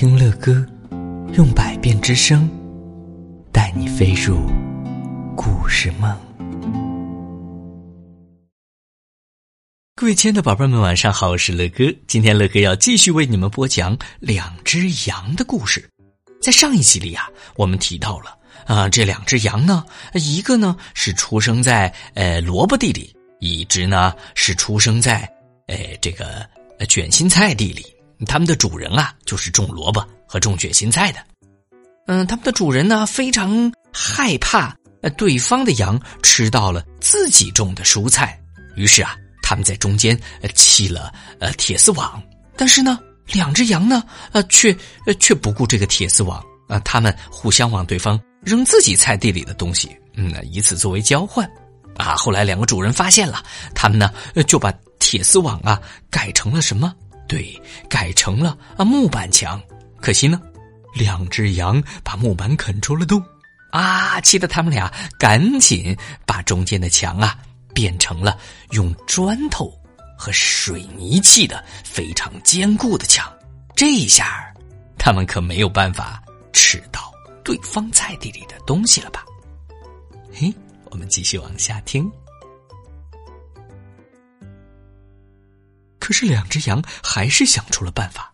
听乐歌，用百变之声，带你飞入故事梦。各位亲爱的宝贝们，晚上好，我是乐哥。今天乐哥要继续为你们播讲两只羊的故事。在上一集里啊，我们提到了啊，这两只羊呢，一个呢是出生在呃萝卜地里，一只呢是出生在呃这个卷心菜地里。他们的主人啊，就是种萝卜和种卷心菜的。嗯，他们的主人呢，非常害怕对方的羊吃到了自己种的蔬菜，于是啊，他们在中间呃砌了呃铁丝网。但是呢，两只羊呢，呃却却不顾这个铁丝网啊，他们互相往对方扔自己菜地里的东西，嗯，以此作为交换。啊，后来两个主人发现了，他们呢就把铁丝网啊改成了什么？对，改成了啊木板墙，可惜呢，两只羊把木板啃出了洞，啊，气得他们俩赶紧把中间的墙啊变成了用砖头和水泥砌的非常坚固的墙。这一下，他们可没有办法吃到对方菜地里的东西了吧？嘿，我们继续往下听。可是两只羊还是想出了办法。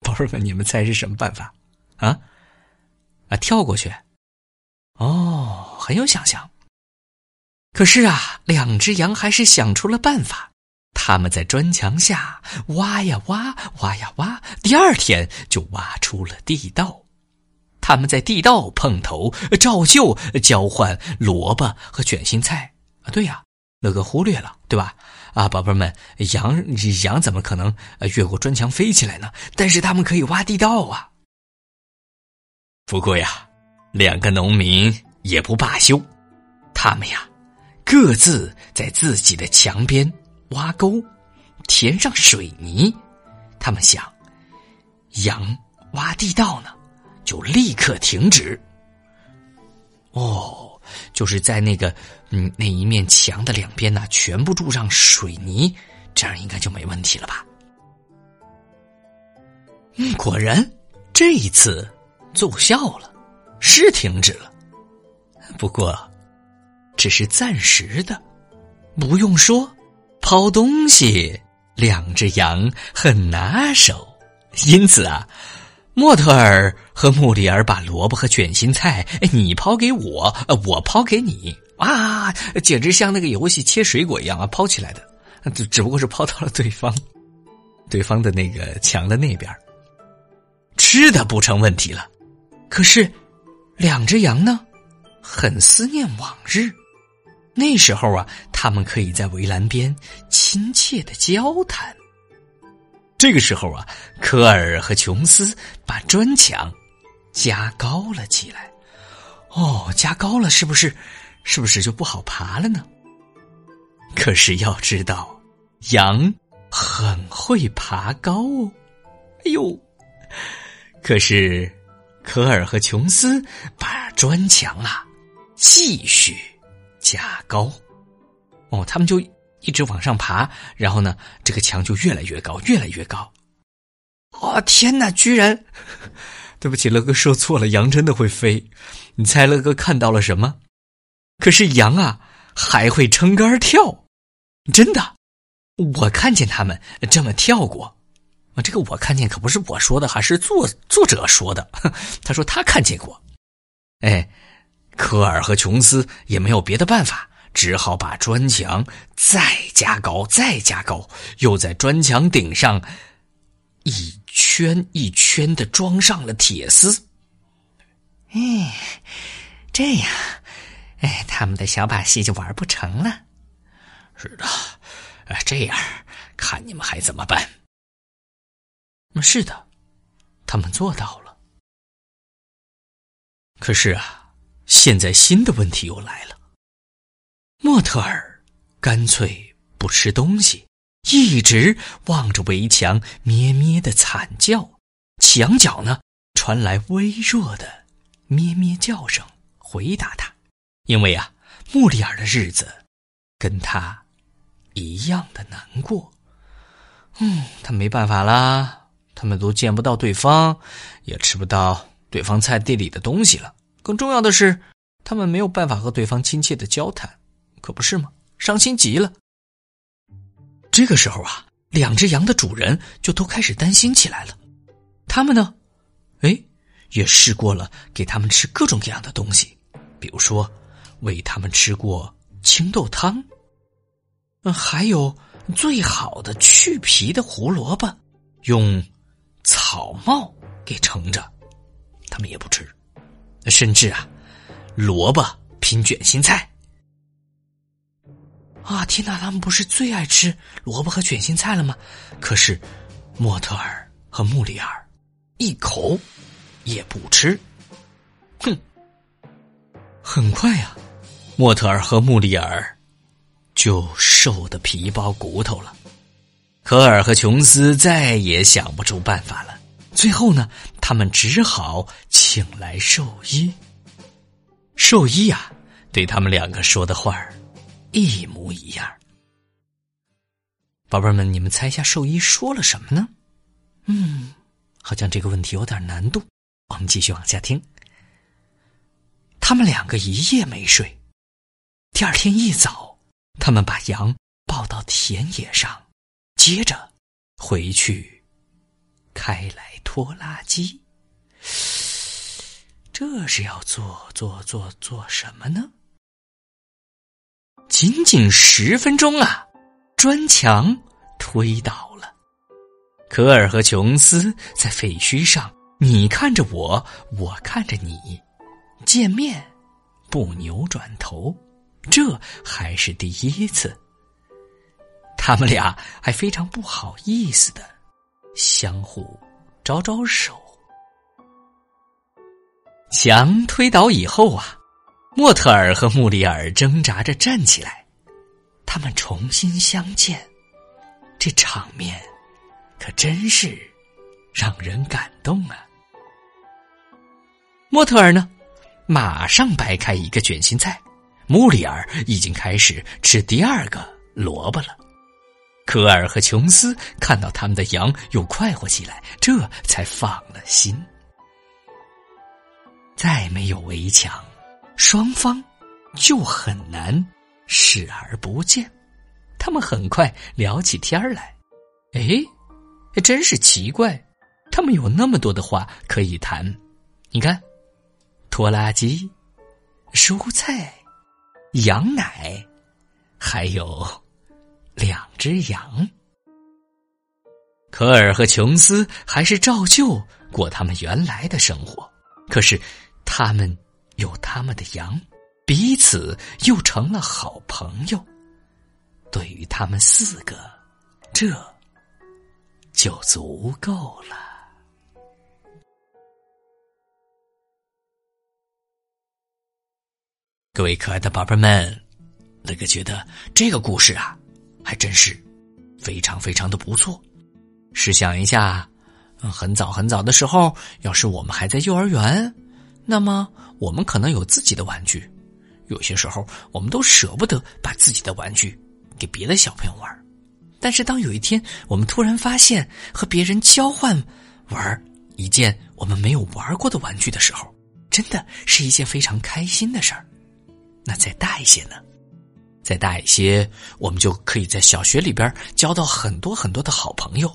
宝贝们，你们猜是什么办法？啊？啊，跳过去？哦，很有想象。可是啊，两只羊还是想出了办法。他们在砖墙下挖呀挖，挖呀挖，第二天就挖出了地道。他们在地道碰头，照旧交换萝卜和卷心菜。啊，对呀，乐哥忽略了，对吧？啊，宝贝们，羊羊怎么可能越过砖墙飞起来呢？但是他们可以挖地道啊。不过呀，两个农民也不罢休，他们呀，各自在自己的墙边挖沟，填上水泥。他们想，羊挖地道呢，就立刻停止。哦。就是在那个嗯那一面墙的两边呢，全部注上水泥，这样应该就没问题了吧？嗯，果然这一次奏效了，是停止了，不过只是暂时的。不用说，抛东西两只羊很拿手，因此啊。莫特尔和穆里尔把萝卜和卷心菜，你抛给我，我抛给你，啊，简直像那个游戏切水果一样啊，抛起来的，只只不过是抛到了对方，对方的那个墙的那边，吃的不成问题了。可是，两只羊呢，很思念往日，那时候啊，他们可以在围栏边亲切的交谈。这个时候啊，科尔和琼斯把砖墙加高了起来。哦，加高了，是不是？是不是就不好爬了呢？可是要知道，羊很会爬高哦。哎呦！可是科尔和琼斯把砖墙啊继续加高。哦，他们就。一直往上爬，然后呢，这个墙就越来越高，越来越高。哦天哪！居然，对不起，乐哥说错了，羊真的会飞。你猜乐哥看到了什么？可是羊啊，还会撑杆跳，真的，我看见他们这么跳过。啊，这个我看见可不是我说的，还是作作者说的。他说他看见过。哎，科尔和琼斯也没有别的办法。只好把砖墙再加高，再加高，又在砖墙顶上一圈一圈的装上了铁丝。哎，这样，哎，他们的小把戏就玩不成了。是的，哎，这样，看你们还怎么办？是的，他们做到了。可是啊，现在新的问题又来了。莫特尔干脆不吃东西，一直望着围墙咩咩的惨叫。墙角呢传来微弱的咩咩叫声，回答他。因为啊，穆里尔的日子跟他一样的难过。嗯，他没办法啦，他们都见不到对方，也吃不到对方菜地里的东西了。更重要的是，他们没有办法和对方亲切的交谈，可不是吗？伤心极了。这个时候啊，两只羊的主人就都开始担心起来了。他们呢，哎，也试过了给他们吃各种各样的东西，比如说喂他们吃过青豆汤，嗯，还有最好的去皮的胡萝卜，用草帽给盛着，他们也不吃。甚至啊，萝卜拼卷心菜。啊，天哪！他们不是最爱吃萝卜和卷心菜了吗？可是，莫特尔和穆里尔一口也不吃。哼！很快呀，莫特尔和穆里尔就瘦的皮包骨头了。科尔和琼斯再也想不出办法了。最后呢，他们只好请来兽医。兽医呀，对他们两个说的话儿。一模一样，宝贝儿们，你们猜一下兽医说了什么呢？嗯，好像这个问题有点难度。我们继续往下听。他们两个一夜没睡，第二天一早，他们把羊抱到田野上，接着回去开来拖拉机。这是要做做做做什么呢？仅仅十分钟啊，砖墙推倒了。科尔和琼斯在废墟上，你看着我，我看着你，见面不扭转头，这还是第一次。他们俩还非常不好意思的相互招招手。墙推倒以后啊。莫特尔和穆里尔挣扎着站起来，他们重新相见，这场面可真是让人感动啊！莫特尔呢，马上掰开一个卷心菜，穆里尔已经开始吃第二个萝卜了。科尔和琼斯看到他们的羊又快活起来，这才放了心。再没有围墙。双方就很难视而不见，他们很快聊起天来。哎，真是奇怪，他们有那么多的话可以谈。你看，拖拉机、蔬菜、羊奶，还有两只羊。科尔和琼斯还是照旧过他们原来的生活，可是他们。有他们的羊，彼此又成了好朋友。对于他们四个，这就足够了。各位可爱的宝贝们，乐哥觉得这个故事啊，还真是非常非常的不错。试想一下，很早很早的时候，要是我们还在幼儿园。那么，我们可能有自己的玩具，有些时候我们都舍不得把自己的玩具给别的小朋友玩。但是，当有一天我们突然发现和别人交换玩一件我们没有玩过的玩具的时候，真的是一件非常开心的事儿。那再大一些呢？再大一些，我们就可以在小学里边交到很多很多的好朋友。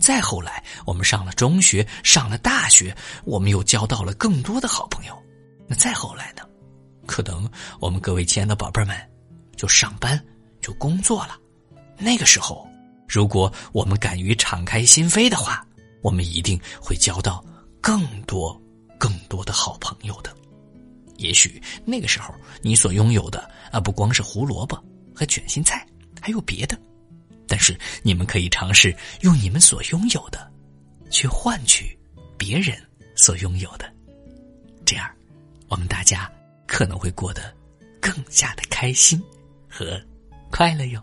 再后来，我们上了中学，上了大学，我们又交到了更多的好朋友。那再后来呢？可能我们各位亲爱的宝贝们，就上班，就工作了。那个时候，如果我们敢于敞开心扉的话，我们一定会交到更多、更多的好朋友的。也许那个时候，你所拥有的啊，不光是胡萝卜和卷心菜，还有别的。但是你们可以尝试用你们所拥有的，去换取别人所拥有的，这样，我们大家可能会过得更加的开心和快乐哟。